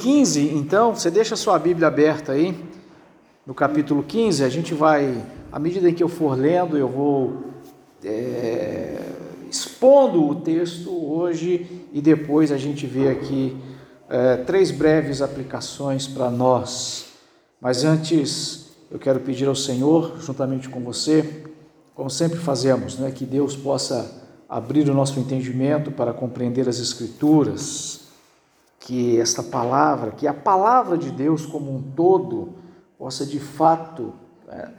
15, então, você deixa a sua Bíblia aberta aí, no capítulo 15, a gente vai, à medida em que eu for lendo, eu vou é, expondo o texto hoje e depois a gente vê aqui é, três breves aplicações para nós. Mas antes, eu quero pedir ao Senhor, juntamente com você, como sempre fazemos, né, que Deus possa abrir o nosso entendimento para compreender as Escrituras, que esta palavra, que a palavra de Deus como um todo, possa de fato né,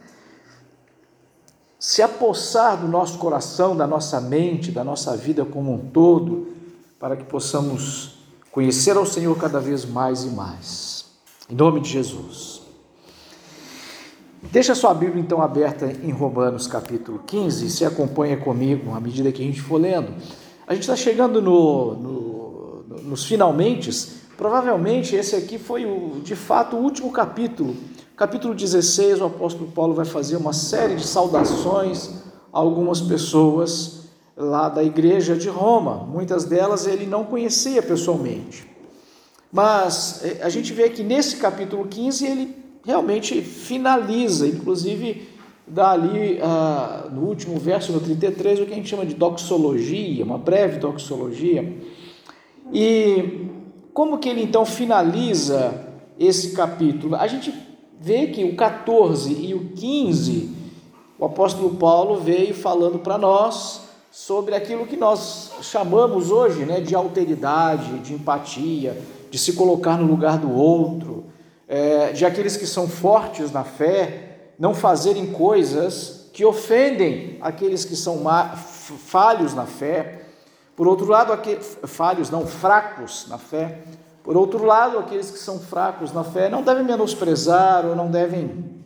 se apossar do nosso coração, da nossa mente, da nossa vida como um todo, para que possamos conhecer ao Senhor cada vez mais e mais. Em nome de Jesus. Deixa sua Bíblia então aberta em Romanos capítulo 15 e se acompanha comigo à medida que a gente for lendo. A gente está chegando no, no, nos finalmente, provavelmente esse aqui foi o, de fato o último capítulo. Capítulo 16, o apóstolo Paulo vai fazer uma série de saudações a algumas pessoas lá da igreja de Roma. Muitas delas ele não conhecia pessoalmente. Mas eh, a gente vê que nesse capítulo 15 ele realmente finaliza, inclusive dá ali ah, no último verso, no 33, o que a gente chama de doxologia, uma breve doxologia. E como que ele então finaliza esse capítulo? A gente vê que o 14 e o 15, o apóstolo Paulo veio falando para nós sobre aquilo que nós chamamos hoje né, de alteridade, de empatia, de se colocar no lugar do outro, é, de aqueles que são fortes na fé não fazerem coisas que ofendem aqueles que são falhos na fé. Por outro lado, aqueles, falhos não, fracos na fé. Por outro lado, aqueles que são fracos na fé não devem menosprezar ou não devem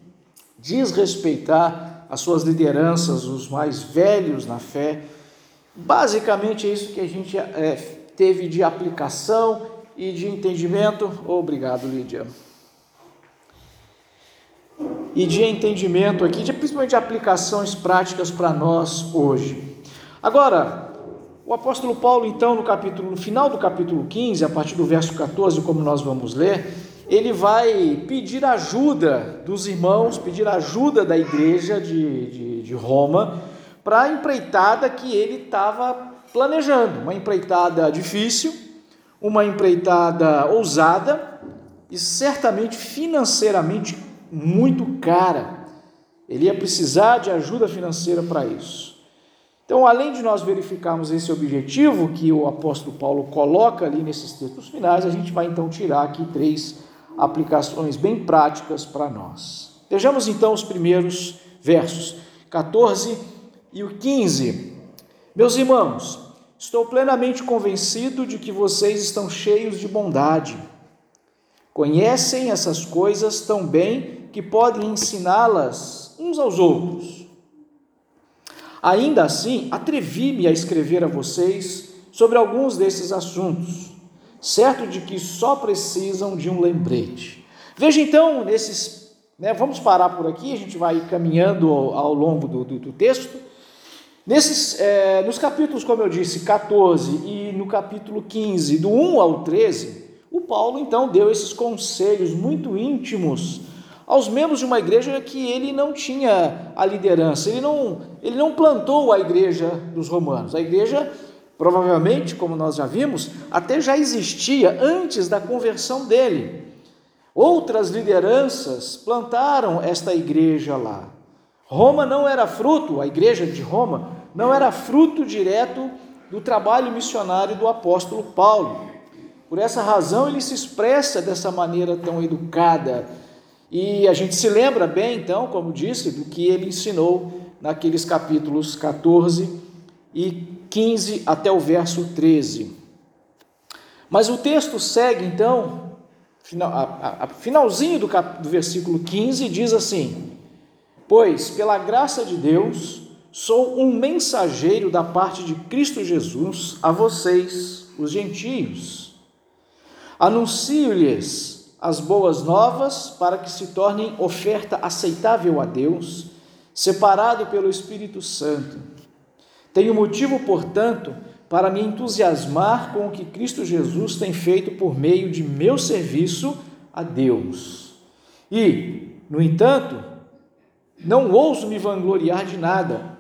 desrespeitar as suas lideranças, os mais velhos na fé. Basicamente é isso que a gente é, teve de aplicação e de entendimento. Obrigado, Lídia e de entendimento aqui, de, principalmente de aplicações práticas para nós hoje. Agora, o apóstolo Paulo, então, no capítulo, no final do capítulo 15, a partir do verso 14, como nós vamos ler, ele vai pedir ajuda dos irmãos, pedir ajuda da igreja de, de, de Roma para a empreitada que ele estava planejando. Uma empreitada difícil, uma empreitada ousada e certamente financeiramente muito cara. Ele ia precisar de ajuda financeira para isso. Então, além de nós verificarmos esse objetivo que o apóstolo Paulo coloca ali nesses textos finais, a gente vai então tirar aqui três aplicações bem práticas para nós. Vejamos então os primeiros versos, 14 e o 15. Meus irmãos, estou plenamente convencido de que vocês estão cheios de bondade. Conhecem essas coisas tão bem que podem ensiná-las uns aos outros. Ainda assim, atrevi-me a escrever a vocês sobre alguns desses assuntos, certo de que só precisam de um lembrete. Veja então, nesses. Né, vamos parar por aqui, a gente vai caminhando ao, ao longo do, do, do, texto. Nesses, é, nos capítulos, como eu disse, 14 e no capítulo 15, do 1 ao 13, o Paulo então deu esses conselhos muito íntimos aos membros de uma igreja que ele não tinha a liderança, ele não, ele não plantou a igreja dos romanos. A igreja, provavelmente, como nós já vimos, até já existia antes da conversão dele. Outras lideranças plantaram esta igreja lá. Roma não era fruto, a igreja de Roma não era fruto direto do trabalho missionário do apóstolo Paulo. Por essa razão ele se expressa dessa maneira tão educada, e a gente se lembra bem, então, como disse, do que ele ensinou naqueles capítulos 14 e 15 até o verso 13. Mas o texto segue, então, a, finalzinho do, cap, do versículo 15 diz assim: Pois, pela graça de Deus, sou um mensageiro da parte de Cristo Jesus a vocês, os gentios. Anuncio-lhes as boas novas para que se tornem oferta aceitável a Deus, separado pelo Espírito Santo. Tenho motivo, portanto, para me entusiasmar com o que Cristo Jesus tem feito por meio de meu serviço a Deus. E, no entanto, não ouso me vangloriar de nada,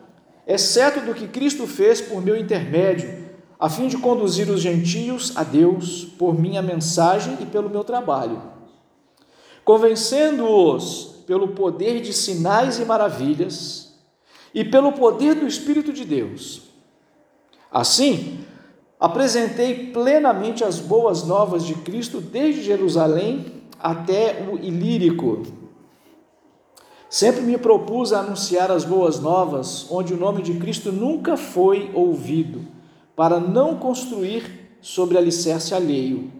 exceto do que Cristo fez por meu intermédio, a fim de conduzir os gentios a Deus por minha mensagem e pelo meu trabalho, convencendo-os pelo poder de sinais e maravilhas e pelo poder do Espírito de Deus. Assim, apresentei plenamente as boas novas de Cristo desde Jerusalém até o Ilírico. Sempre me propus a anunciar as boas novas, onde o nome de Cristo nunca foi ouvido, para não construir sobre alicerce alheio.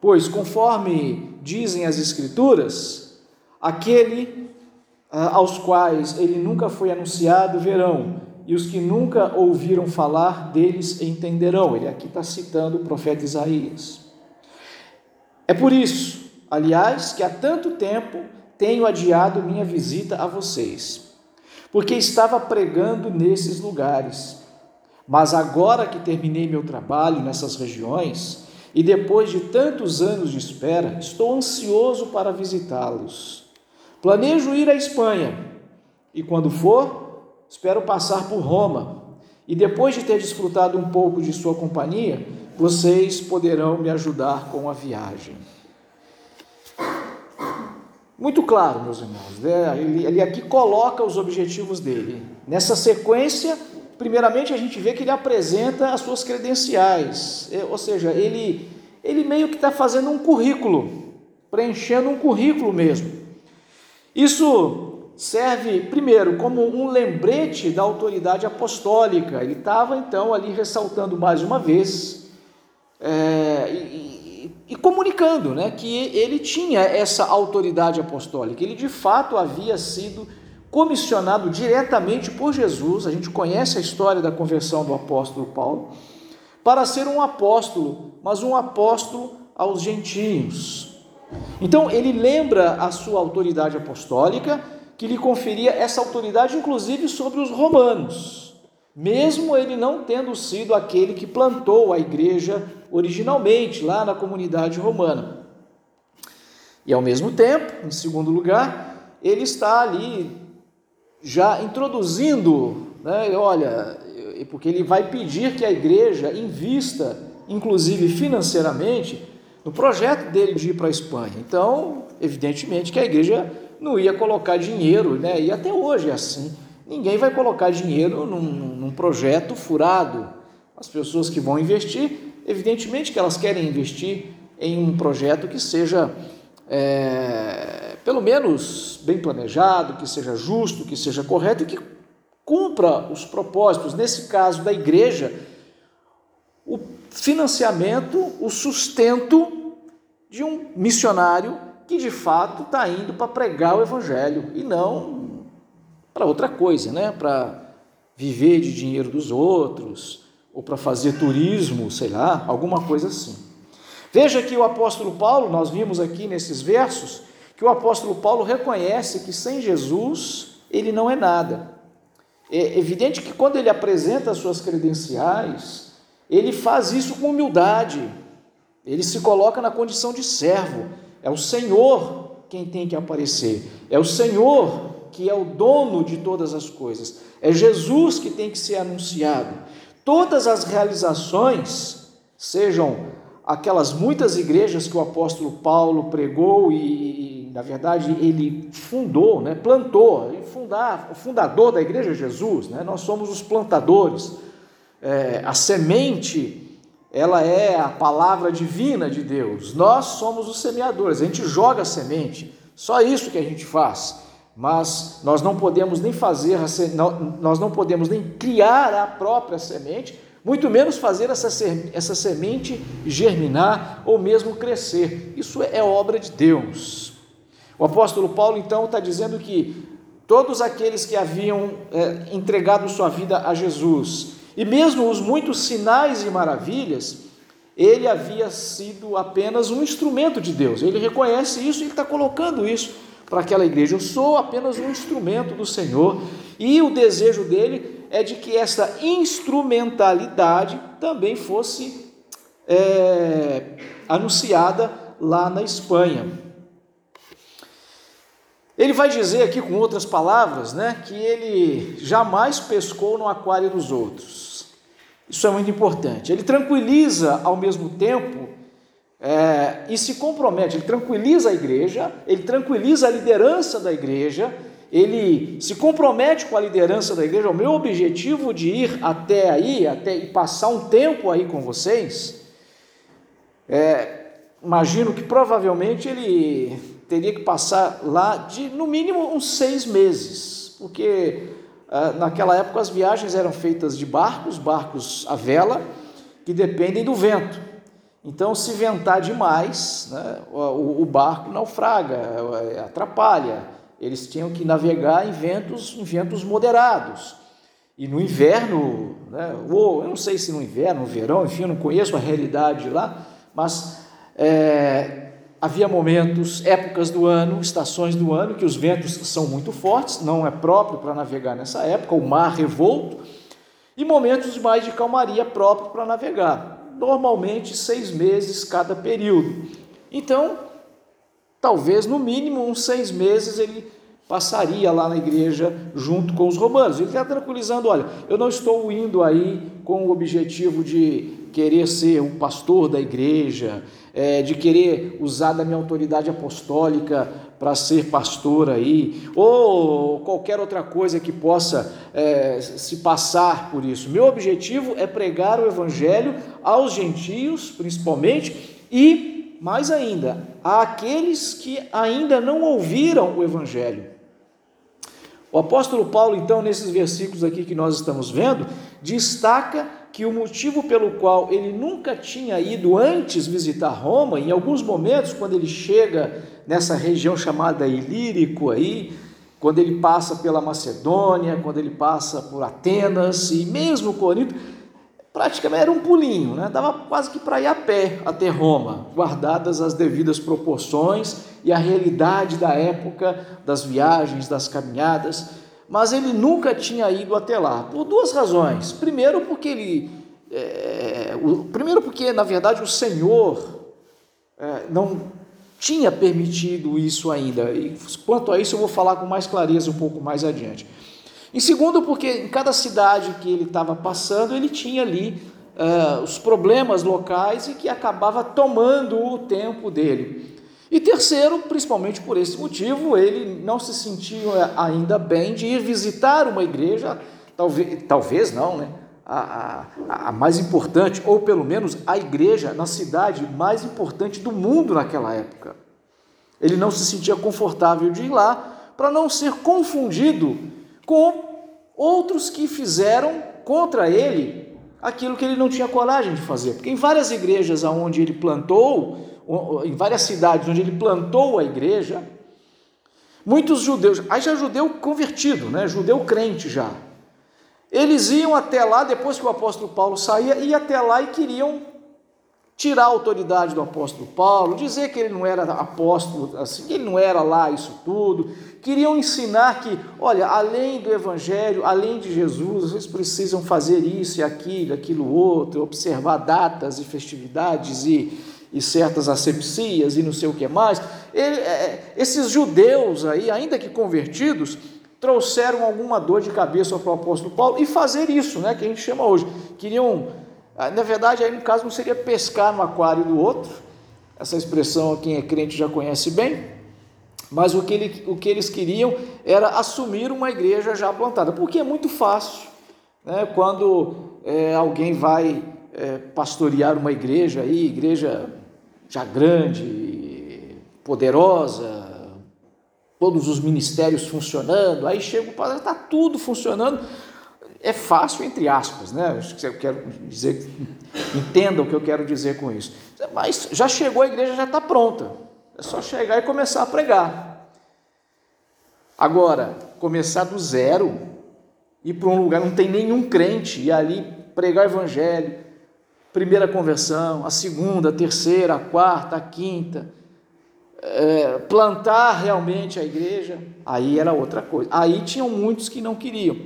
Pois, conforme dizem as Escrituras, aquele ah, aos quais ele nunca foi anunciado verão, e os que nunca ouviram falar deles entenderão. Ele aqui está citando o profeta Isaías. É por isso, aliás, que há tanto tempo tenho adiado minha visita a vocês, porque estava pregando nesses lugares. Mas agora que terminei meu trabalho nessas regiões, e depois de tantos anos de espera, estou ansioso para visitá-los. Planejo ir à Espanha e, quando for, espero passar por Roma. E depois de ter desfrutado um pouco de sua companhia, vocês poderão me ajudar com a viagem. Muito claro, meus irmãos, né? ele, ele aqui coloca os objetivos dele. Nessa sequência, primeiramente a gente vê que ele apresenta as suas credenciais, é, ou seja, ele, ele meio que está fazendo um currículo, preenchendo um currículo mesmo. Isso serve, primeiro, como um lembrete da autoridade apostólica. Ele estava, então, ali ressaltando mais uma vez é, e, e, comunicando né, que ele tinha essa autoridade apostólica. Ele, de fato, havia sido comissionado diretamente por Jesus. A gente conhece a história da conversão do apóstolo Paulo para ser um apóstolo, mas um apóstolo aos gentios. Então, ele lembra a sua autoridade apostólica, que lhe conferia essa autoridade, inclusive, sobre os romanos, mesmo ele não tendo sido aquele que plantou a igreja originalmente, lá na comunidade romana. E, ao mesmo tempo, em segundo lugar, ele está ali já introduzindo, né, olha, porque ele vai pedir que a igreja invista, inclusive financeiramente, no projeto dele de ir para a Espanha. Então, evidentemente que a igreja não ia colocar dinheiro, né? e até hoje é assim. Ninguém vai colocar dinheiro num, num projeto furado. As pessoas que vão investir, evidentemente que elas querem investir em um projeto que seja, é, pelo menos, bem planejado, que seja justo, que seja correto e que cumpra os propósitos. Nesse caso da igreja, o financiamento, o sustento de um missionário que de fato está indo para pregar o evangelho e não para outra coisa, né? Para viver de dinheiro dos outros ou para fazer turismo, sei lá, alguma coisa assim. Veja que o apóstolo Paulo, nós vimos aqui nesses versos, que o apóstolo Paulo reconhece que sem Jesus ele não é nada. É evidente que quando ele apresenta as suas credenciais, ele faz isso com humildade, ele se coloca na condição de servo, é o Senhor quem tem que aparecer, é o Senhor que é o dono de todas as coisas, é Jesus que tem que ser anunciado. Todas as realizações, sejam aquelas muitas igrejas que o apóstolo Paulo pregou e, na verdade, ele fundou, né, plantou, fundar, o fundador da igreja é Jesus, né, nós somos os plantadores é, a semente, ela é a palavra divina de Deus. Nós somos os semeadores, a gente joga a semente, só isso que a gente faz. Mas nós não podemos nem fazer, nós não podemos nem criar a própria semente, muito menos fazer essa, essa semente germinar ou mesmo crescer. Isso é obra de Deus. O apóstolo Paulo então está dizendo que todos aqueles que haviam é, entregado sua vida a Jesus, e mesmo os muitos sinais e maravilhas, ele havia sido apenas um instrumento de Deus. Ele reconhece isso e está colocando isso para aquela igreja. Eu sou apenas um instrumento do Senhor. E o desejo dele é de que essa instrumentalidade também fosse é, anunciada lá na Espanha. Ele vai dizer aqui com outras palavras, né, que ele jamais pescou no aquário dos outros. Isso é muito importante. Ele tranquiliza ao mesmo tempo é, e se compromete. Ele tranquiliza a igreja, ele tranquiliza a liderança da igreja, ele se compromete com a liderança da igreja. O meu objetivo de ir até aí, até e passar um tempo aí com vocês, é, imagino que provavelmente ele teria que passar lá de no mínimo uns seis meses, porque ah, naquela época as viagens eram feitas de barcos, barcos à vela, que dependem do vento. Então, se ventar demais, né, o, o, barco naufraga, é, atrapalha. Eles tinham que navegar em ventos, em ventos moderados. E no inverno, né, ou eu não sei se no inverno, no verão, enfim, eu não conheço a realidade lá, mas é, havia momentos, épocas do ano, estações do ano, que os ventos são muito fortes, não é próprio para navegar nessa época, o mar revolto, e momentos mais de calmaria próprio para navegar. Normalmente seis meses cada período. Então, talvez no mínimo uns seis meses ele passaria lá na igreja junto com os romanos. Ele está tranquilizando: olha, eu não estou indo aí com o objetivo de querer ser o pastor da igreja, é, de querer usar da minha autoridade apostólica para ser pastor aí, ou qualquer outra coisa que possa é, se passar por isso. Meu objetivo é pregar o evangelho aos gentios, principalmente, e mais ainda, àqueles que ainda não ouviram o evangelho. O apóstolo Paulo, então, nesses versículos aqui que nós estamos vendo, destaca que o motivo pelo qual ele nunca tinha ido antes visitar Roma, em alguns momentos, quando ele chega nessa região chamada Ilírico aí, quando ele passa pela Macedônia, quando ele passa por Atenas e mesmo Corinto, praticamente era um pulinho, né? dava quase que para ir a pé até Roma, guardadas as devidas proporções e a realidade da época, das viagens, das caminhadas mas ele nunca tinha ido até lá, por duas razões. Primeiro, porque ele. É, o, primeiro, porque na verdade o Senhor é, não tinha permitido isso ainda. E quanto a isso, eu vou falar com mais clareza um pouco mais adiante. Em segundo, porque em cada cidade que ele estava passando, ele tinha ali uh, os problemas locais e que acabava tomando o tempo dele. E terceiro, principalmente por esse motivo, ele não se sentia ainda bem de ir visitar uma igreja, talvez, talvez não, né? A, a, a, mais importante, ou pelo menos a igreja na cidade mais importante do mundo naquela época. Ele não se sentia confortável de ir lá para não ser confundido com outros que fizeram contra ele aquilo que ele não tinha coragem de fazer. Porque em várias igrejas onde ele plantou, em várias cidades onde ele plantou a igreja, muitos judeus, aí já judeu convertido, né? judeu crente já, eles iam até lá, depois que o apóstolo Paulo saía, ia até lá e queriam tirar a autoridade do apóstolo Paulo, dizer que ele não era apóstolo, assim, que ele não era lá isso tudo, queriam ensinar que, olha, além do evangelho, além de Jesus, vocês precisam fazer isso e aquilo, aquilo outro, observar datas e festividades e e certas asepsias e não sei o que mais. Ele, é, esses judeus aí, ainda que convertidos, trouxeram alguma dor de cabeça para o apóstolo Paulo e fazer isso, né, que a gente chama hoje. Queriam, ah, na verdade, aí no caso não seria pescar no aquário do outro, essa expressão quem é crente já conhece bem, mas o que, ele, o que eles queriam era assumir uma igreja já plantada, porque é muito fácil, né, quando é, alguém vai é, pastorear uma igreja aí, igreja já grande, poderosa, todos os ministérios funcionando, aí chega o padre, está tudo funcionando. É fácil, entre aspas, né? Eu quero dizer, entenda o que eu quero dizer com isso. Mas já chegou a igreja, já está pronta. É só chegar e começar a pregar. Agora, começar do zero, ir para um lugar não tem nenhum crente e ali pregar o evangelho, primeira conversão, a segunda, a terceira, a quarta, a quinta, é, plantar realmente a igreja, aí era outra coisa. Aí tinham muitos que não queriam.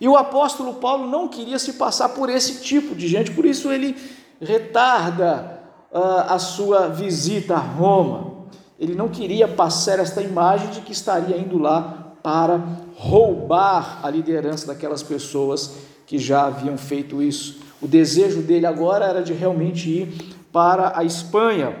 E o apóstolo Paulo não queria se passar por esse tipo de gente, por isso ele retarda uh, a sua visita a Roma. Ele não queria passar esta imagem de que estaria indo lá para roubar a liderança daquelas pessoas que já haviam feito isso. O desejo dele agora era de realmente ir para a Espanha.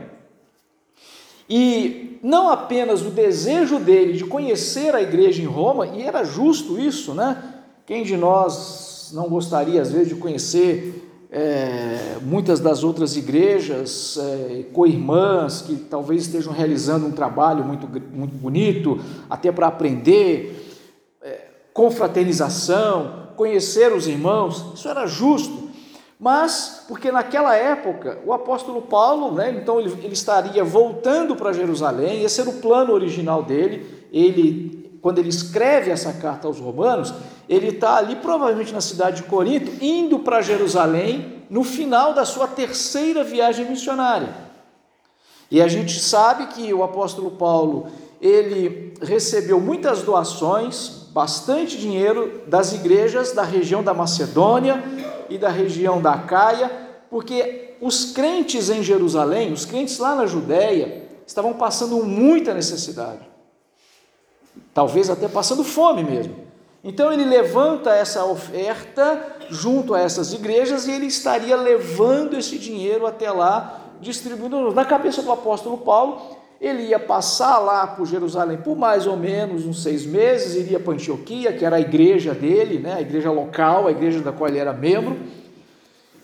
E não apenas o desejo dele de conhecer a igreja em Roma, e era justo isso, né? Quem de nós não gostaria, às vezes, de conhecer é, muitas das outras igrejas, é, co-irmãs, que talvez estejam realizando um trabalho muito, muito bonito, até para aprender, é, confraternização, conhecer os irmãos, isso era justo. Mas, porque naquela época, o apóstolo Paulo, né, então ele, ele estaria voltando para Jerusalém, esse era o plano original dele, ele, quando ele escreve essa carta aos romanos, ele está ali, provavelmente na cidade de Corinto, indo para Jerusalém no final da sua terceira viagem missionária. E a gente sabe que o apóstolo Paulo, ele recebeu muitas doações, bastante dinheiro das igrejas da região da Macedônia e da região da Caia, porque os crentes em Jerusalém, os crentes lá na Judéia, estavam passando muita necessidade. Talvez até passando fome mesmo. Então ele levanta essa oferta junto a essas igrejas e ele estaria levando esse dinheiro até lá, distribuindo. Na cabeça do apóstolo Paulo, ele ia passar lá por Jerusalém por mais ou menos uns seis meses, iria para Antioquia, que era a igreja dele, né, a igreja local, a igreja da qual ele era membro.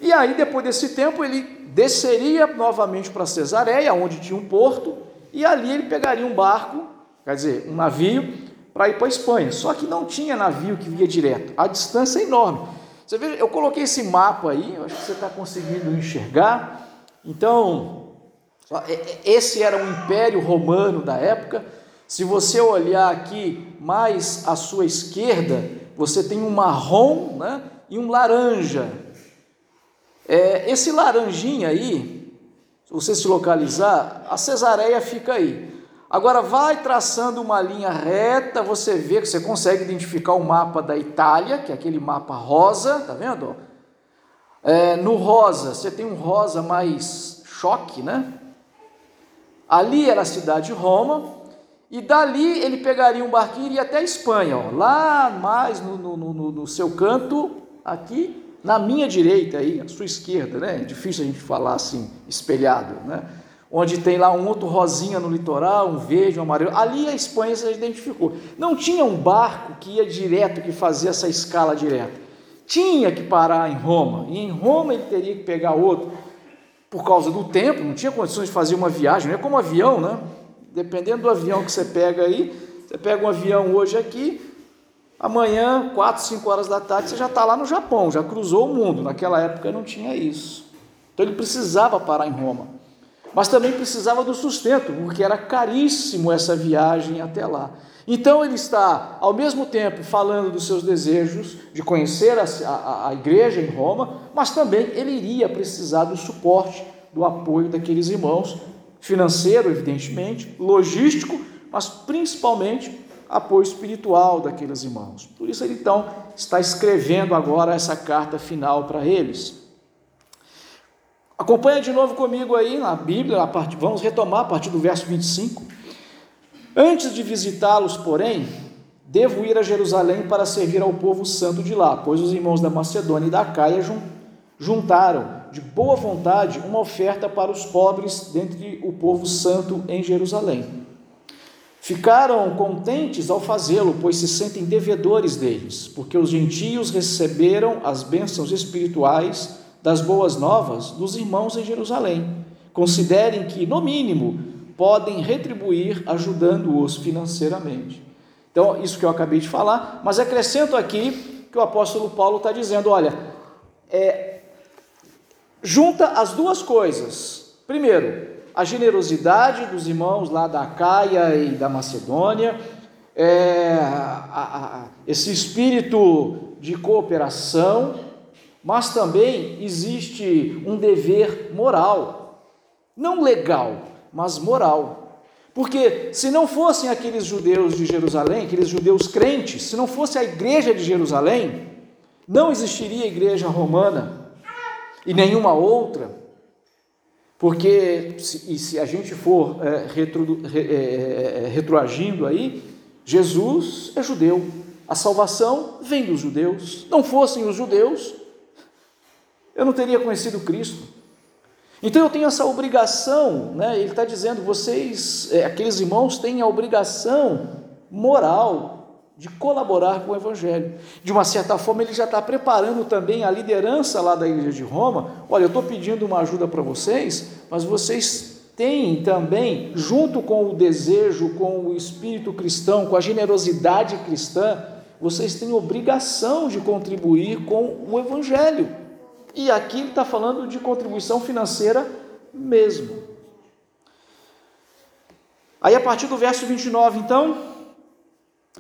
E aí, depois desse tempo, ele desceria novamente para Cesareia, onde tinha um porto, e ali ele pegaria um barco, quer dizer, um navio, para ir para a Espanha. Só que não tinha navio que via direto. A distância é enorme. Você vê, eu coloquei esse mapa aí, acho que você está conseguindo enxergar. Então, esse era o Império Romano da época. Se você olhar aqui mais à sua esquerda, você tem um marrom né, e um laranja. É, esse laranjinha aí, se você se localizar, a cesareia fica aí. Agora vai traçando uma linha reta, você vê que você consegue identificar o mapa da Itália, que é aquele mapa rosa, tá vendo? É, no rosa, você tem um rosa mais choque, né? Ali era a cidade de Roma, e dali ele pegaria um barquinho e iria até a Espanha, ó, lá mais no, no, no, no seu canto, aqui na minha direita, aí, à sua esquerda, né? É difícil a gente falar assim, espelhado, né? onde tem lá um outro rosinha no litoral, um verde, um amarelo. Ali a Espanha se identificou. Não tinha um barco que ia direto, que fazia essa escala direta. Tinha que parar em Roma, e em Roma ele teria que pegar outro. Por causa do tempo, não tinha condições de fazer uma viagem, não é como avião, né? Dependendo do avião que você pega aí, você pega um avião hoje aqui, amanhã, 4, 5 horas da tarde, você já está lá no Japão, já cruzou o mundo. Naquela época não tinha isso. Então ele precisava parar em Roma mas também precisava do sustento, porque era caríssimo essa viagem até lá. Então ele está, ao mesmo tempo, falando dos seus desejos de conhecer a, a, a, igreja em Roma, mas também ele iria precisar do suporte, do apoio daqueles irmãos, financeiro, evidentemente, logístico, mas principalmente apoio espiritual daqueles irmãos. Por isso ele então está escrevendo agora essa carta final para eles. Acompanha de novo comigo aí na Bíblia, a part... vamos retomar a partir do verso 25. Antes de visitá-los, porém, devo ir a Jerusalém para servir ao povo santo de lá, pois os irmãos da Macedônia e da Caia juntaram de boa vontade uma oferta para os pobres dentre o povo santo em Jerusalém. Ficaram contentes ao fazê-lo, pois se sentem devedores deles, porque os gentios receberam as bênçãos espirituais das boas novas dos irmãos em Jerusalém. Considerem que, no mínimo, podem retribuir ajudando-os financeiramente. Então, isso que eu acabei de falar, mas acrescento aqui que o apóstolo Paulo está dizendo: olha, é, junta as duas coisas. Primeiro, a generosidade dos irmãos lá da Caia e da Macedônia, é, a, a, esse espírito de cooperação, mas também existe um dever moral, não legal, mas moral. Porque se não fossem aqueles judeus de Jerusalém, aqueles judeus crentes, se não fosse a igreja de Jerusalém, não existiria igreja romana e nenhuma outra, porque se, se a gente for é, retro, é, retroagindo aí, Jesus é judeu, a salvação vem dos judeus. Não fossem os judeus, eu não teria conhecido Cristo. Então eu tenho essa obrigação, né? ele está dizendo, vocês, é, aqueles irmãos, têm a obrigação moral de colaborar com o Evangelho. De uma certa forma, ele já está preparando também a liderança lá da igreja de Roma. Olha, eu estou pedindo uma ajuda para vocês, mas vocês têm também, junto com o desejo, com o espírito cristão, com a generosidade cristã, vocês têm obrigação de contribuir com o Evangelho. E aqui ele está falando de contribuição financeira mesmo. Aí, a partir do verso 29, então.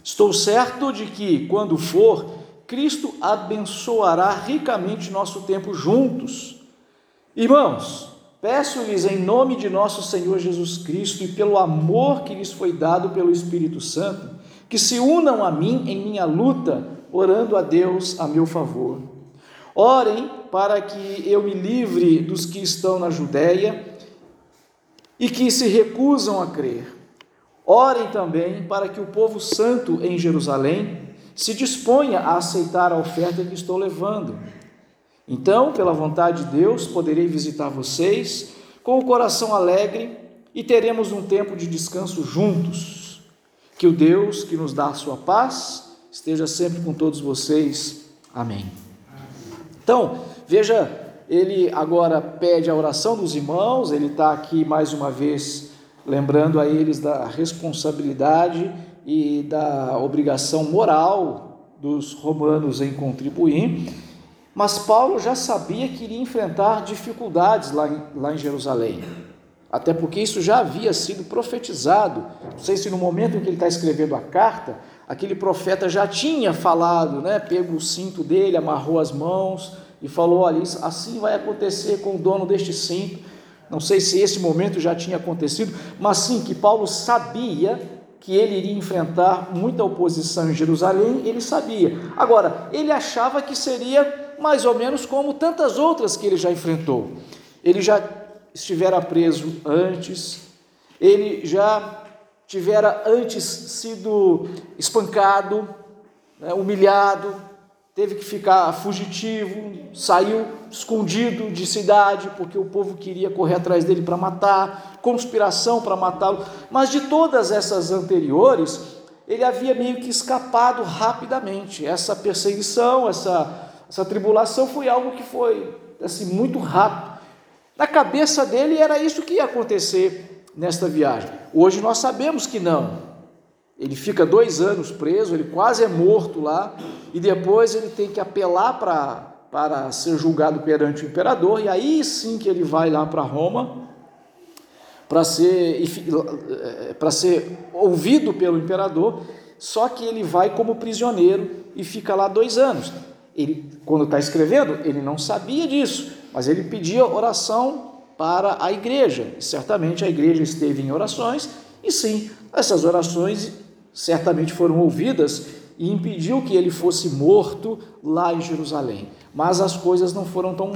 Estou certo de que, quando for, Cristo abençoará ricamente nosso tempo juntos. Irmãos, peço-lhes em nome de nosso Senhor Jesus Cristo e pelo amor que lhes foi dado pelo Espírito Santo, que se unam a mim em minha luta, orando a Deus a meu favor. Orem para que eu me livre dos que estão na Judéia e que se recusam a crer Orem também para que o povo santo em Jerusalém se disponha a aceitar a oferta que estou levando. Então, pela vontade de Deus, poderei visitar vocês com o coração alegre e teremos um tempo de descanso juntos. Que o Deus que nos dá a sua paz esteja sempre com todos vocês. Amém. Então, veja, ele agora pede a oração dos irmãos, ele está aqui mais uma vez lembrando a eles da responsabilidade e da obrigação moral dos romanos em contribuir. Mas Paulo já sabia que iria enfrentar dificuldades lá em, lá em Jerusalém, até porque isso já havia sido profetizado. Não sei se no momento em que ele está escrevendo a carta, aquele profeta já tinha falado, né? Pegou o cinto dele, amarrou as mãos e falou: Olha, assim vai acontecer com o dono deste cinto não sei se esse momento já tinha acontecido, mas sim que Paulo sabia que ele iria enfrentar muita oposição em Jerusalém, ele sabia. Agora, ele achava que seria mais ou menos como tantas outras que ele já enfrentou. Ele já estivera preso antes, ele já tivera antes sido espancado, né, humilhado, teve que ficar fugitivo, saiu escondido de cidade porque o povo queria correr atrás dele para matar, conspiração para matá-lo. Mas de todas essas anteriores, ele havia meio que escapado rapidamente. Essa perseguição, essa, essa tribulação foi algo que foi assim muito rápido. Na cabeça dele era isso que ia acontecer nesta viagem. Hoje nós sabemos que não. Ele fica dois anos preso, ele quase é morto lá, e depois ele tem que apelar para para ser julgado perante o imperador, e aí sim que ele vai lá para Roma para ser, eh, para ser ouvido pelo imperador, só que ele vai como prisioneiro e fica lá dois anos. Ele, quando está escrevendo, ele não sabia disso, mas ele pedia oração para a igreja. Certamente a igreja esteve em orações, e sim, essas orações certamente foram ouvidas e impediu que ele fosse morto lá em Jerusalém. Mas as coisas não foram tão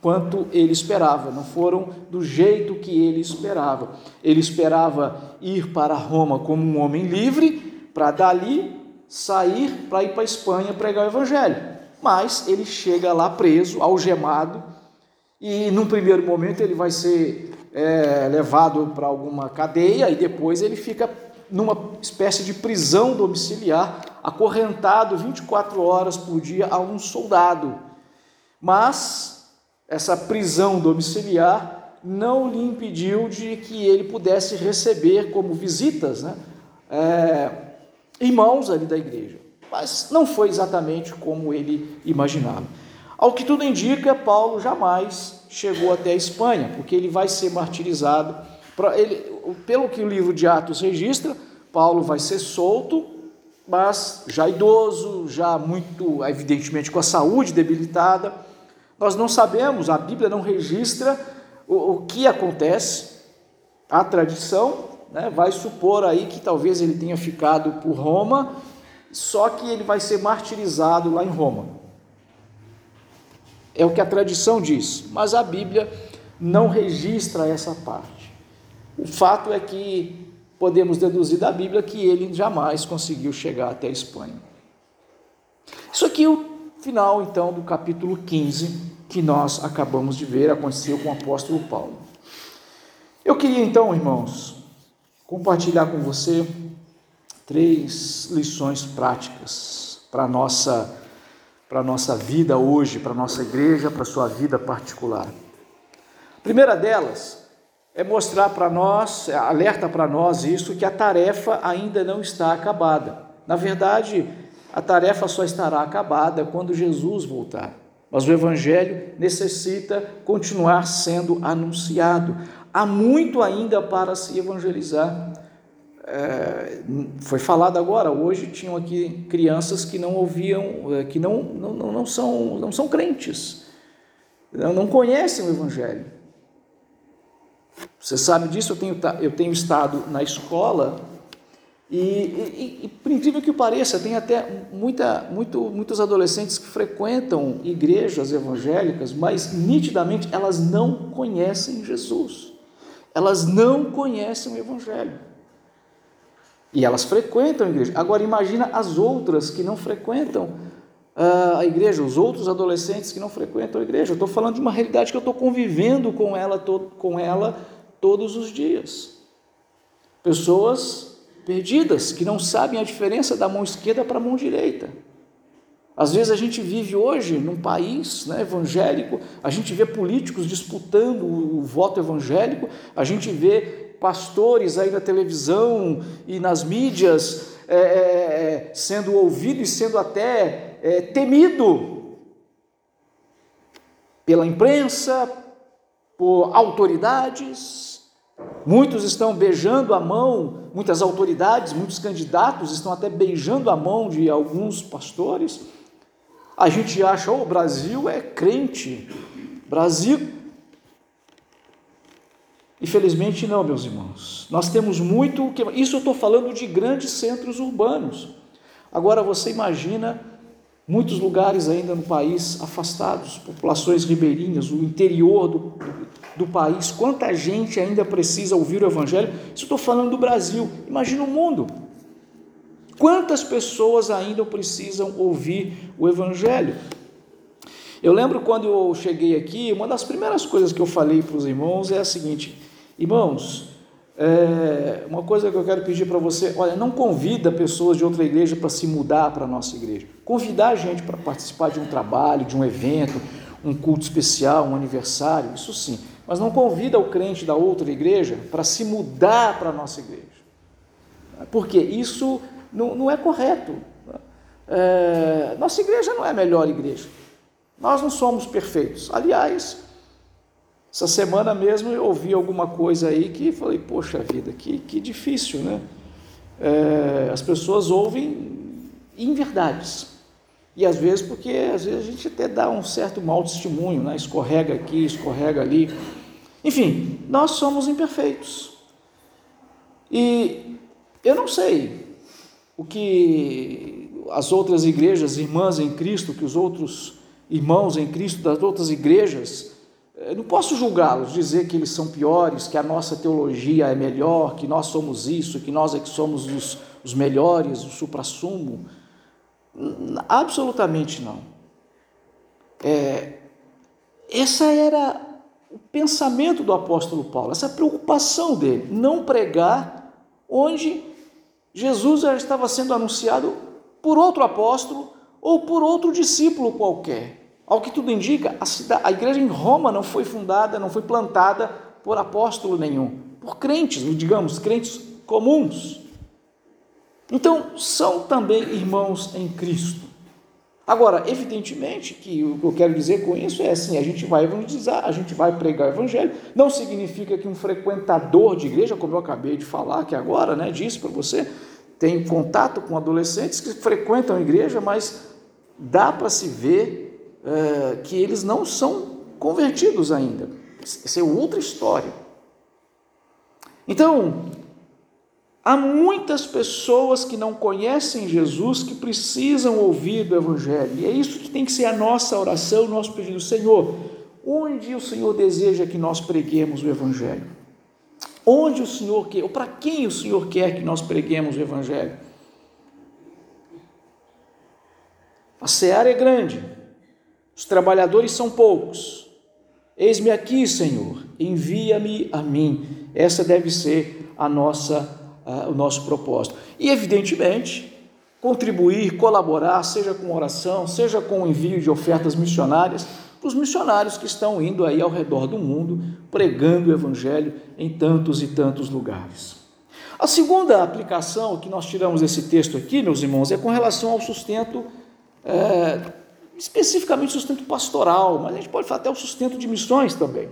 quanto ele esperava, não foram do jeito que ele esperava. Ele esperava ir para Roma como um homem livre, para dali sair para ir para a Espanha pregar o evangelho. Mas ele chega lá preso, algemado, e num primeiro momento ele vai ser é, levado para alguma cadeia e depois ele fica numa espécie de prisão domiciliar, acorrentado 24 horas por dia a um soldado. Mas essa prisão domiciliar não lhe impediu de que ele pudesse receber como visitas né, é, irmãos ali da igreja. Mas não foi exatamente como ele imaginava. Ao que tudo indica, Paulo jamais chegou até a Espanha, porque ele vai ser martirizado. Ele, pelo que o livro de Atos registra, Paulo vai ser solto, mas já idoso, já muito, evidentemente, com a saúde debilitada. Nós não sabemos, a Bíblia não registra o, o que acontece. A tradição né, vai supor aí que talvez ele tenha ficado por Roma, só que ele vai ser martirizado lá em Roma. É o que a tradição diz, mas a Bíblia não registra essa parte. O fato é que podemos deduzir da Bíblia que ele jamais conseguiu chegar até a Espanha. Isso aqui é o final, então, do capítulo 15 que nós acabamos de ver, aconteceu com o apóstolo Paulo. Eu queria, então, irmãos, compartilhar com você três lições práticas para a nossa, para a nossa vida hoje, para a nossa igreja, para a sua vida particular. A primeira delas é mostrar para nós, é, alerta para nós isso, que a tarefa ainda não está acabada. Na verdade, a tarefa só estará acabada quando Jesus voltar. Mas o Evangelho necessita continuar sendo anunciado. Há muito ainda para se evangelizar. É, foi falado agora, hoje tinham aqui crianças que não ouviam, é, que não, não, não, são, não são crentes, não conhecem o Evangelho. Você sabe disso, eu tenho, eu tenho estado na escola e, e, e, por incrível que pareça, tem até muita, muito, muitos adolescentes que frequentam igrejas evangélicas, mas nitidamente elas não conhecem Jesus. Elas não conhecem o Evangelho. E elas frequentam a igreja. Agora imagina as outras que não frequentam uh, a igreja, os outros adolescentes que não frequentam a igreja. Eu estou falando de uma realidade que eu estou convivendo com ela, com ela todos os dias. Pessoas perdidas, que não sabem a diferença da mão esquerda para a mão direita. Às vezes a gente vive hoje num país né, evangélico, a gente vê políticos disputando o voto evangélico, a gente vê pastores aí na televisão e nas mídias é, é, é sendo ouvido e sendo até é, temido pela imprensa, por autoridades, Muitos estão beijando a mão, muitas autoridades, muitos candidatos estão até beijando a mão de alguns pastores. A gente acha, oh, o Brasil é crente. Brasil. Infelizmente, não, meus irmãos. Nós temos muito. Isso eu estou falando de grandes centros urbanos. Agora você imagina muitos lugares ainda no país afastados, populações ribeirinhas, o interior do, do país, quanta gente ainda precisa ouvir o Evangelho. Isso estou falando do Brasil, imagina o mundo. Quantas pessoas ainda precisam ouvir o Evangelho? Eu lembro quando eu cheguei aqui, uma das primeiras coisas que eu falei para os irmãos é a seguinte: irmãos, é, uma coisa que eu quero pedir para você, olha, não convida pessoas de outra igreja para se mudar para a nossa igreja. Convidar a gente para participar de um trabalho, de um evento, um culto especial, um aniversário, isso sim. Mas não convida o crente da outra igreja para se mudar para a nossa igreja. Porque isso não, não é correto. É, nossa igreja não é a melhor igreja. Nós não somos perfeitos. Aliás, essa semana mesmo eu ouvi alguma coisa aí que falei, poxa vida, que, que difícil, né? É, as pessoas ouvem inverdades. E às vezes, porque às vezes a gente até dá um certo mau testemunho, né? escorrega aqui, escorrega ali. Enfim, nós somos imperfeitos. E eu não sei o que as outras igrejas, irmãs em Cristo, que os outros irmãos em Cristo das outras igrejas eu não posso julgá-los, dizer que eles são piores, que a nossa teologia é melhor, que nós somos isso, que nós é que somos os, os melhores, o supra-sumo. Absolutamente não. É, essa era o pensamento do apóstolo Paulo, essa preocupação dele, não pregar onde Jesus já estava sendo anunciado por outro apóstolo ou por outro discípulo qualquer. Ao que tudo indica, a, cidade, a igreja em Roma não foi fundada, não foi plantada por apóstolo nenhum, por crentes, digamos, crentes comuns. Então, são também irmãos em Cristo. Agora, evidentemente que o que eu quero dizer com isso é assim: a gente vai evangelizar, a gente vai pregar o evangelho. Não significa que um frequentador de igreja, como eu acabei de falar aqui agora, né, disse para você, tem contato com adolescentes que frequentam a igreja, mas dá para se ver é, que eles não são convertidos ainda. Essa é outra história. Então, Há muitas pessoas que não conhecem Jesus que precisam ouvir do Evangelho. E é isso que tem que ser a nossa oração, o nosso pedido. Senhor, onde o Senhor deseja que nós preguemos o Evangelho? Onde o Senhor quer, ou para quem o Senhor quer que nós preguemos o Evangelho? A seara é grande, os trabalhadores são poucos. Eis-me aqui, Senhor, envia-me a mim. Essa deve ser a nossa uh, o nosso propósito. E, evidentemente, contribuir, colaborar, seja com oração, seja com o envio de ofertas missionárias, para os missionários que estão indo aí ao redor do mundo, pregando o Evangelho em tantos e tantos lugares. A segunda aplicação que nós tiramos desse texto aqui, meus irmãos, é com relação ao sustento, é, especificamente sustento pastoral, mas a gente pode falar até o sustento de missões também.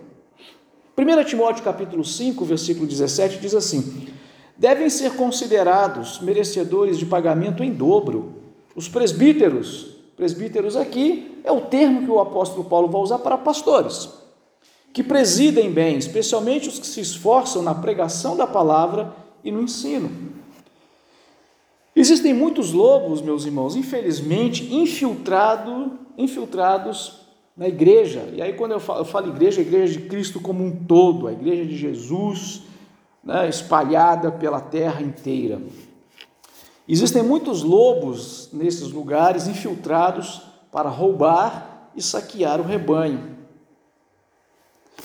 1 Timóteo capítulo 5, versículo 17 diz assim: devem ser considerados merecedores de pagamento em dobro. Os presbíteros, presbíteros aqui é o termo que o apóstolo Paulo vai usar para pastores, que presidem bem, especialmente os que se esforçam na pregação da palavra e no ensino. Existem muitos lobos, meus irmãos, infelizmente, infiltrado, infiltrados na igreja. E aí, quando eu falo, eu falo igreja, a igreja de Cristo como um todo, a igreja de Jesus, né, espalhada pela terra inteira. Existem muitos lobos nesses lugares infiltrados para roubar e saquear o rebanho.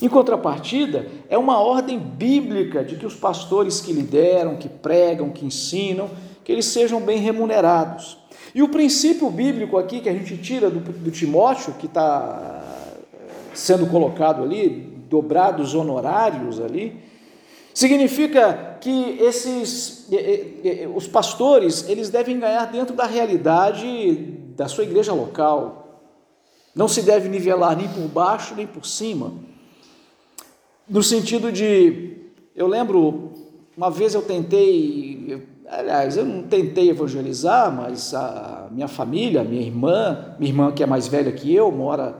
Em contrapartida, é uma ordem bíblica de que os pastores que lideram, que pregam, que ensinam, que eles sejam bem remunerados. E o princípio bíblico aqui que a gente tira do, do Timóteo, que está sendo colocado ali, dobrados honorários ali, Significa que esses os pastores, eles devem ganhar dentro da realidade da sua igreja local. Não se deve nivelar nem por baixo nem por cima. No sentido de eu lembro uma vez eu tentei, aliás, eu não tentei evangelizar, mas a minha família, minha irmã, minha irmã que é mais velha que eu, mora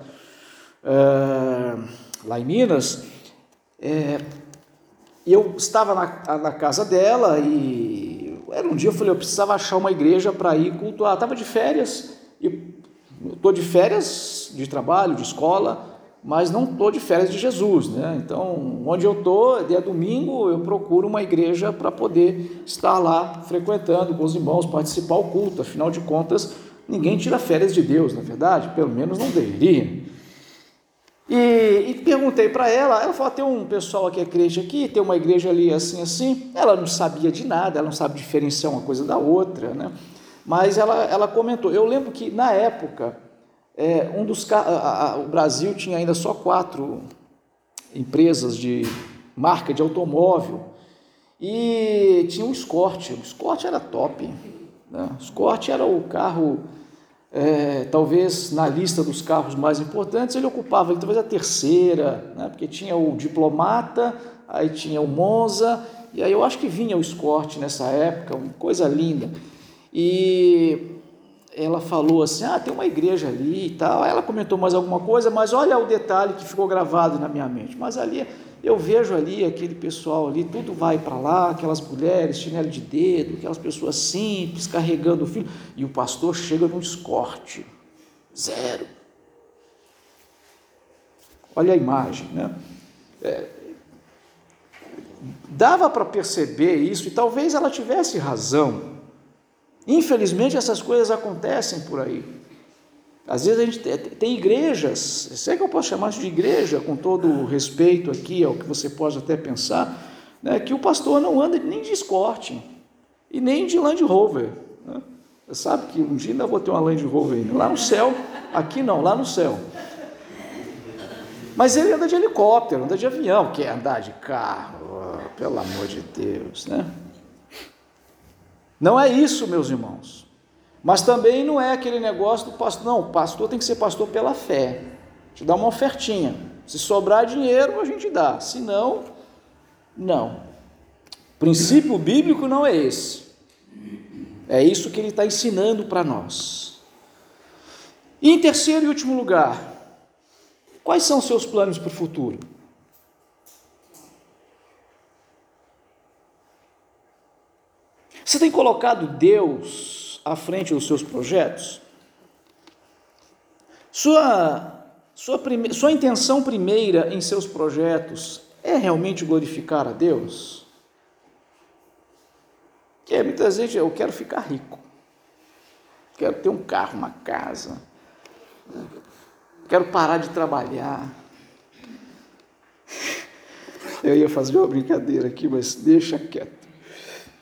é, lá em Minas, é, eu estava na, na casa dela e era um dia eu falei, eu precisava achar uma igreja para ir cultuar. Estava de férias, e estou de férias de trabalho, de escola, mas não estou de férias de Jesus, né? Então, onde eu estou, dia domingo, eu procuro uma igreja para poder estar lá frequentando com os irmãos, participar do culto. Afinal de contas, ninguém tira férias de Deus, na é verdade, pelo menos não deveria. E, e perguntei para ela, ela falou: tem um pessoal que é crente aqui, tem uma igreja ali assim, assim. Ela não sabia de nada, ela não sabe diferenciar uma coisa da outra, né? Mas ela, ela comentou. Eu lembro que na época, é, um dos a, a, o Brasil tinha ainda só quatro empresas de marca de automóvel e tinha o Escort. O Escort era top. Né? O Escort era o carro é, talvez na lista dos carros mais importantes, ele ocupava talvez a terceira, né? porque tinha o Diplomata, aí tinha o Monza, e aí eu acho que vinha o Escort nessa época, uma coisa linda. E ela falou assim: ah, tem uma igreja ali e tal. Ela comentou mais alguma coisa, mas olha o detalhe que ficou gravado na minha mente. Mas ali eu vejo ali aquele pessoal ali, tudo vai para lá, aquelas mulheres, chinelo de dedo, aquelas pessoas simples, carregando o filho, e o pastor chega num escorte, zero. Olha a imagem, né? É, dava para perceber isso, e talvez ela tivesse razão. Infelizmente, essas coisas acontecem por aí. Às vezes a gente tem igrejas, sei que eu posso chamar isso de igreja, com todo o respeito aqui ao que você pode até pensar, né, que o pastor não anda nem de escorte e nem de Land Rover. Né? Sabe que um dia ainda vou ter uma Land Rover ainda, lá no céu, aqui não, lá no céu. Mas ele anda de helicóptero, anda de avião, quer andar de carro, pelo amor de Deus, né? Não é isso, meus irmãos. Mas também não é aquele negócio do pastor, não, o pastor tem que ser pastor pela fé. Te dá uma ofertinha. Se sobrar dinheiro, a gente dá. Se não, não. O princípio bíblico não é esse. É isso que ele está ensinando para nós. E em terceiro e último lugar, quais são os seus planos para o futuro? Você tem colocado Deus à frente dos seus projetos? Sua, sua, prime, sua intenção primeira em seus projetos é realmente glorificar a Deus? Porque muitas vezes eu quero ficar rico, quero ter um carro, uma casa, quero parar de trabalhar. Eu ia fazer uma brincadeira aqui, mas deixa quieto.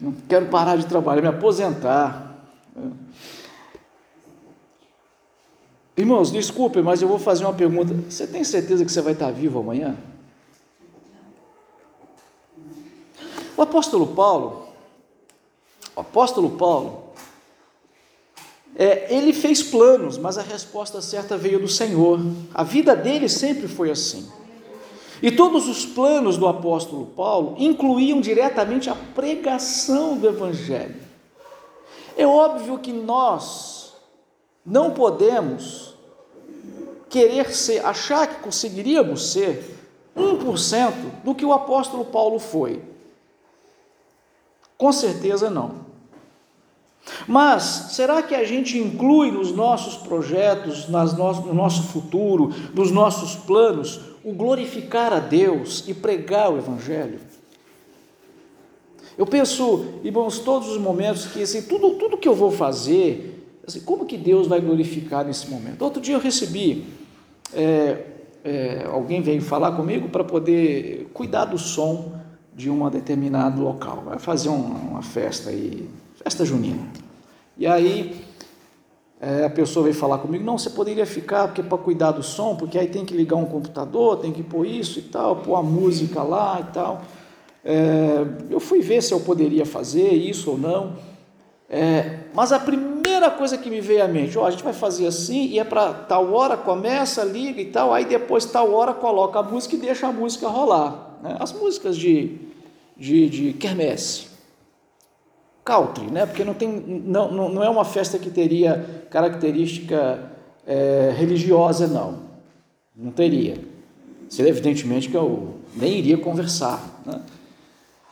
Não quero parar de trabalhar, me aposentar. Irmãos, desculpe, mas eu vou fazer uma pergunta. Você tem certeza que você vai estar vivo amanhã? O apóstolo Paulo, o apóstolo Paulo, é, ele fez planos, mas a resposta certa veio do Senhor. A vida dele sempre foi assim. E todos os planos do apóstolo Paulo incluíam diretamente a pregação do Evangelho. É óbvio que nós não podemos querer ser, achar que conseguiríamos ser 1% do que o apóstolo Paulo foi. Com certeza não. Mas será que a gente inclui nos nossos projetos, nas no, no nosso futuro, nos nossos planos, o glorificar a Deus e pregar o Evangelho? Eu penso, irmãos, todos os momentos que assim, tudo, tudo que eu vou fazer, assim, como que Deus vai glorificar nesse momento? Outro dia eu recebi, é, é, alguém veio falar comigo para poder cuidar do som de um determinado local, vai fazer uma, uma festa aí, festa junina. E aí é, a pessoa veio falar comigo, não, você poderia ficar porque para cuidar do som, porque aí tem que ligar um computador, tem que pôr isso e tal, pôr a música lá e tal. É, eu fui ver se eu poderia fazer isso ou não. É, mas a primeira coisa que me veio à mente, ó, a gente vai fazer assim, e é para tal hora começa, liga e tal, aí depois tal hora coloca a música e deixa a música rolar. Né? As músicas de, de, de quermesse country, né? porque não, tem, não, não, é uma festa que teria característica é, religiosa, não. Não teria. Seria evidentemente que eu nem iria conversar. Né?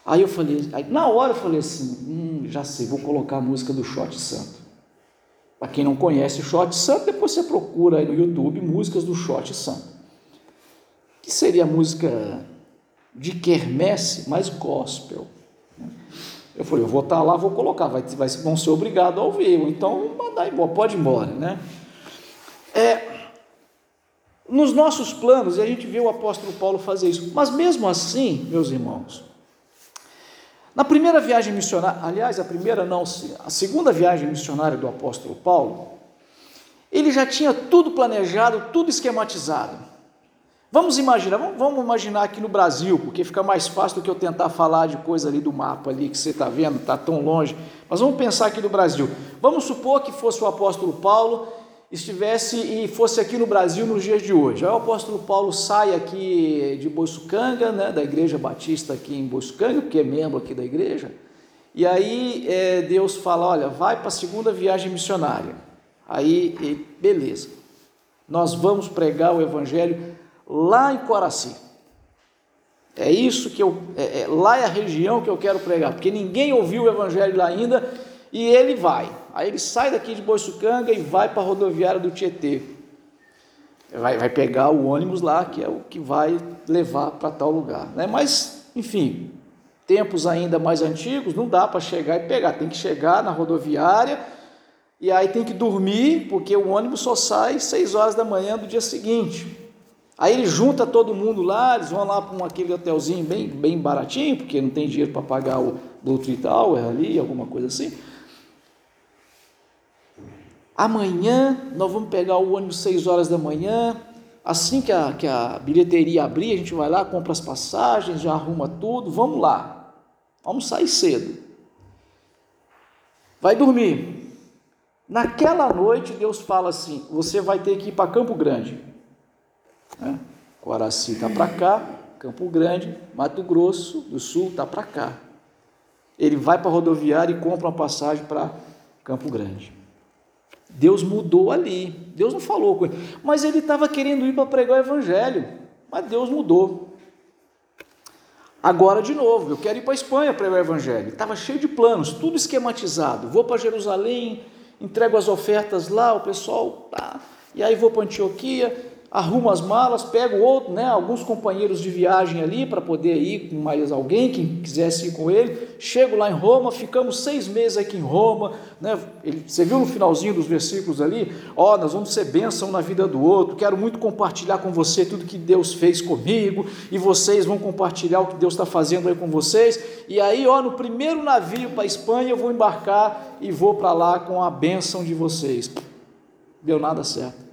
Aí eu falei, aí, na hora eu falei assim, hum, já sei, vou colocar a música do Shot Santo. Para quem não conhece o Shot Santo, depois você procura aí no YouTube músicas do Shot Santo. Que seria a música de quermesse, mas gospel. Eu falei, eu vou estar lá, vou colocar, vai, vai, vão ser obrigados a ouvir, então mandar embora, pode ir embora, né? É, nos nossos planos, e a gente vê o apóstolo Paulo fazer isso, mas mesmo assim, meus irmãos, na primeira viagem missionária, aliás, a primeira não, a segunda viagem missionária do apóstolo Paulo, ele já tinha tudo planejado, tudo esquematizado. Vamos imaginar, vamos, imaginar aqui no Brasil, porque fica mais fácil do que eu tentar falar de coisa ali do mapa ali que você está vendo, está tão longe. Mas vamos pensar aqui no Brasil. Vamos supor que fosse o apóstolo Paulo estivesse e fosse aqui no Brasil nos dias de hoje. Aí o apóstolo Paulo sai aqui de Boiçucanga, né, da igreja batista aqui em Boiçucanga, porque é membro aqui da igreja. E aí é, Deus fala, olha, vai para a segunda viagem missionária. Aí, beleza. Nós vamos pregar o evangelho lá em Coraci. É isso que eu. É, é, lá é a região que eu quero pregar, porque ninguém ouviu o evangelho lá ainda e ele vai. Aí ele sai daqui de Boiçucanga e vai para a rodoviária do Tietê. Vai, vai pegar o ônibus lá, que é o que vai levar para tal lugar. Né? Mas, enfim, tempos ainda mais antigos, não dá para chegar e pegar, tem que chegar na rodoviária e aí tem que dormir, porque o ônibus só sai seis horas da manhã do dia seguinte. Aí ele junta todo mundo lá, eles vão lá para aquele hotelzinho bem, bem baratinho, porque não tem dinheiro para pagar o Doutrine Tower ali, alguma coisa assim. Amanhã nós vamos pegar o ônibus 6 horas da manhã. Assim que a, que a bilheteria abrir, a gente vai lá, compra as passagens, já arruma tudo, vamos lá. Vamos sair cedo. Vai dormir. Naquela noite, Deus fala assim: você vai ter que ir para Campo Grande. Né? Coraci está para cá, Campo Grande, Mato Grosso do Sul está para cá. Ele vai para a rodoviária e compra uma passagem para Campo Grande. Deus mudou ali. Deus não falou com ele. Mas ele estava querendo ir para pregar o evangelho. Mas Deus mudou. Agora, de novo, eu quero ir para a Espanha para o Evangelho. Estava cheio de planos, tudo esquematizado. Vou para Jerusalém, entrego as ofertas lá, o pessoal, tá. E aí vou para Antioquia, arrumo as malas, pego outro, né, alguns companheiros de viagem ali para poder ir com mais alguém que quisesse ir com ele. Chego lá em Roma, ficamos seis meses aqui em Roma. Né, ele, você viu no finalzinho dos versículos ali? Ó, oh, nós vamos ser bênção na vida do outro. Quero muito compartilhar com você tudo que Deus fez comigo e vocês vão compartilhar o que Deus está fazendo aí com vocês. E aí, ó, no primeiro navio para a Espanha eu vou embarcar e vou para lá com a bênção de vocês. Deu nada certo.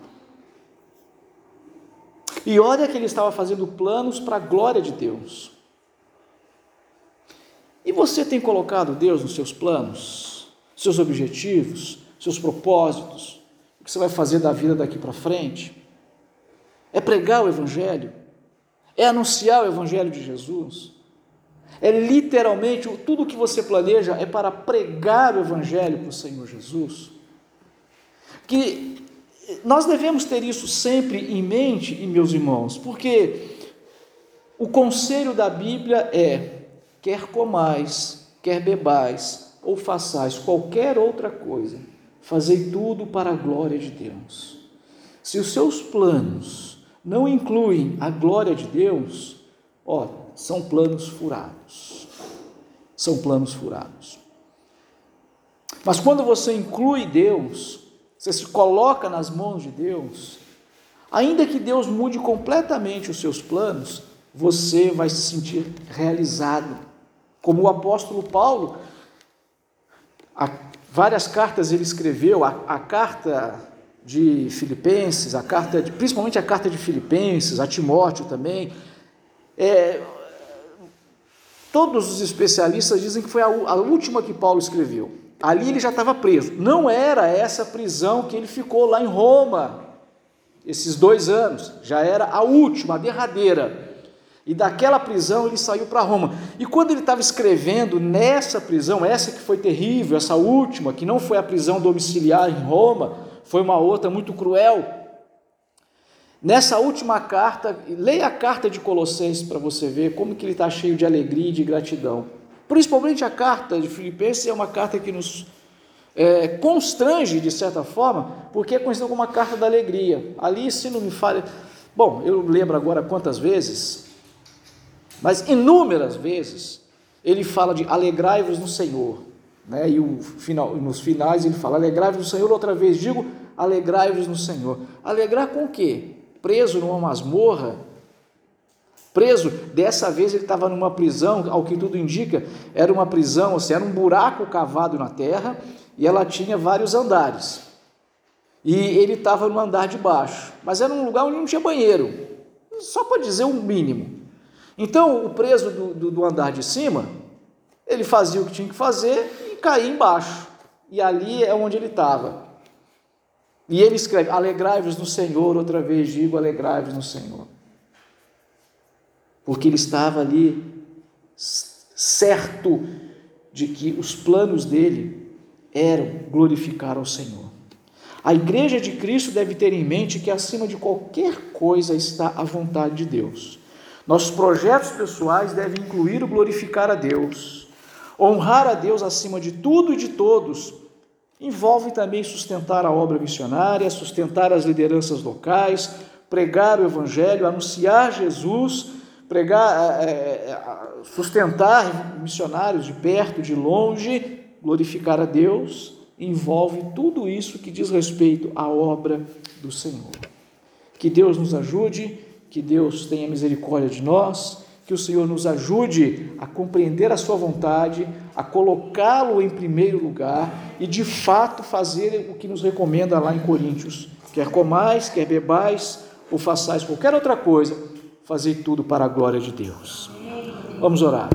E olha que ele estava fazendo planos para a glória de Deus. E você tem colocado Deus nos seus planos, seus objetivos, seus propósitos, o que você vai fazer da vida daqui para frente? É pregar o Evangelho? É anunciar o Evangelho de Jesus? É literalmente tudo o que você planeja é para pregar o Evangelho para o Senhor Jesus? Que nós devemos ter isso sempre em mente, meus irmãos, porque o conselho da Bíblia é: quer comais, quer bebais ou façais qualquer outra coisa, fazei tudo para a glória de Deus. Se os seus planos não incluem a glória de Deus, ó, são planos furados. São planos furados. Mas quando você inclui Deus, você se coloca nas mãos de Deus, ainda que Deus mude completamente os seus planos, você vai se sentir realizado. Como o apóstolo Paulo, várias cartas ele escreveu, a, a carta de Filipenses, a carta de, principalmente a carta de Filipenses, a Timóteo também. É, todos os especialistas dizem que foi a, a última que Paulo escreveu. Ali ele já estava preso. Não era essa prisão que ele ficou lá em Roma, esses dois anos. Já era a última, a derradeira. E daquela prisão ele saiu para Roma. E quando ele estava escrevendo nessa prisão, essa que foi terrível, essa última, que não foi a prisão domiciliar em Roma, foi uma outra muito cruel. Nessa última carta, leia a carta de Colossenses para você ver como que ele está cheio de alegria e de gratidão. Principalmente a carta de Filipenses é uma carta que nos é, constrange de certa forma, porque é conhecida como uma carta da alegria. Ali, se não me falha, bom, eu lembro agora quantas vezes, mas inúmeras vezes, ele fala de alegrai-vos no Senhor. Né? E o final, nos finais ele fala: alegrai-vos no Senhor. Outra vez digo: alegrai-vos no Senhor. Alegrar com o quê? Preso numa masmorra, preso. Dessa vez ele estava numa prisão, ao que tudo indica, era uma prisão, ou seja, era um buraco cavado na terra e ela tinha vários andares. E ele estava no andar de baixo, mas era um lugar onde não tinha banheiro, só para dizer o mínimo. Então, o preso do, do, do andar de cima, ele fazia o que tinha que fazer e caía embaixo. E ali é onde ele estava. E ele escreve: Alegrai-vos no Senhor, outra vez digo, alegrai-vos no Senhor porque ele estava ali certo de que os planos dele eram glorificar ao Senhor. A igreja de Cristo deve ter em mente que acima de qualquer coisa está a vontade de Deus. Nossos projetos pessoais devem incluir o glorificar a Deus. Honrar a Deus acima de tudo e de todos envolve também sustentar a obra missionária, sustentar as lideranças locais, pregar o Evangelho, anunciar Jesus pregar, é, é, sustentar missionários de perto, de longe, glorificar a Deus, envolve tudo isso que diz respeito à obra do Senhor. Que Deus nos ajude, que Deus tenha misericórdia de nós, que o Senhor nos ajude a compreender a Sua vontade, a colocá-lo em primeiro lugar e de fato fazer o que nos recomenda lá em Coríntios: quer comais, quer bebais ou façais qualquer outra coisa Fazer tudo para a glória de Deus. Vamos orar.